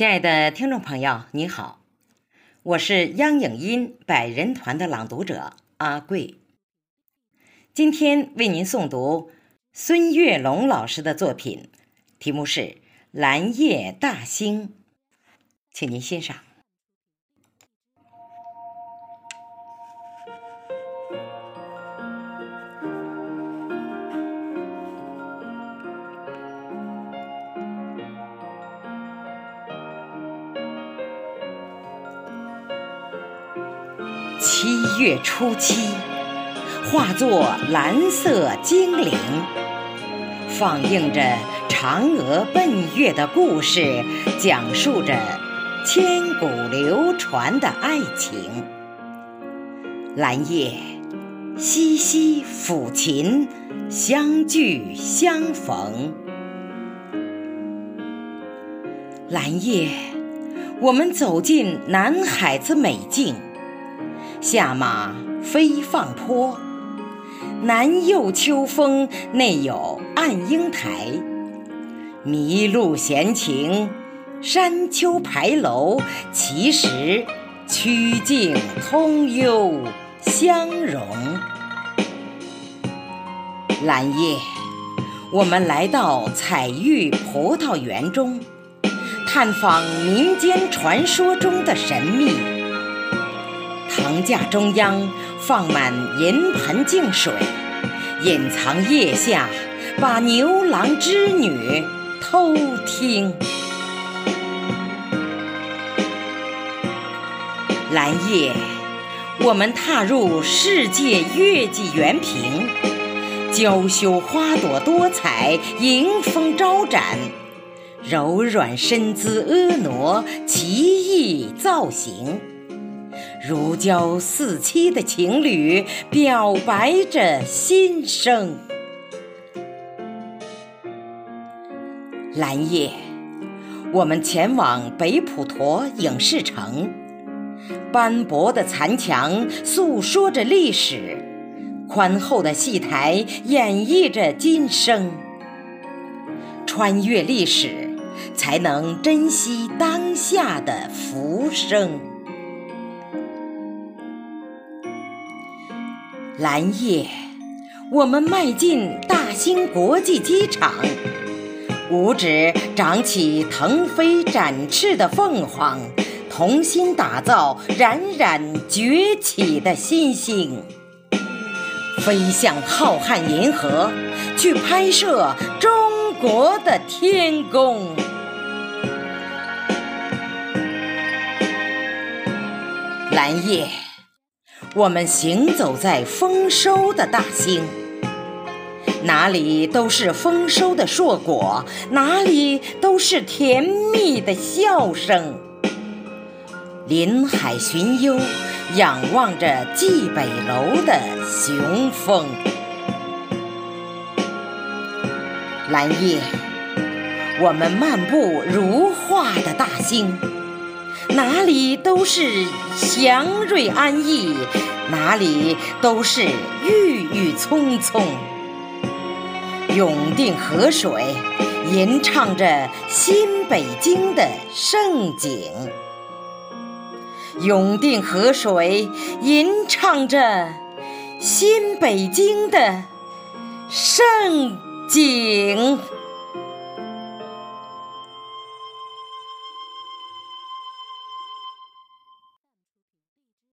亲爱的听众朋友，你好，我是央影音百人团的朗读者阿贵。今天为您诵读孙月龙老师的作品，题目是《蓝夜大兴》，请您欣赏。七月初七，化作蓝色精灵，放映着嫦娥奔月的故事，讲述着千古流传的爱情。蓝夜，西西抚琴，相聚相逢。蓝夜，我们走进南海子美境。下马飞放坡，南有秋风，内有暗英台。麋鹿闲情，山丘牌楼，其实曲径通幽相融。蓝夜，我们来到彩玉葡萄园中，探访民间传说中的神秘。堂架中央放满银盆净水，隐藏腋下，把牛郎织女偷听。蓝夜，我们踏入世界月季园坪，娇羞花朵多彩，迎风招展，柔软身姿婀娜，奇异造型。如胶似漆的情侣表白着心声。蓝夜，我们前往北普陀影视城，斑驳的残墙诉说着历史，宽厚的戏台演绎着今生。穿越历史，才能珍惜当下的浮生。蓝夜，我们迈进大兴国际机场，五指长起腾飞展翅的凤凰，同心打造冉冉崛起的新星，飞向浩瀚银河，去拍摄中国的天宫。蓝夜。我们行走在丰收的大兴，哪里都是丰收的硕果，哪里都是甜蜜的笑声。临海寻幽，仰望着蓟北楼的雄风。蓝夜，我们漫步如画的大兴。哪里都是祥瑞安逸，哪里都是郁郁葱葱。永定河水吟唱着新北京的盛景，永定河水吟唱着新北京的盛景。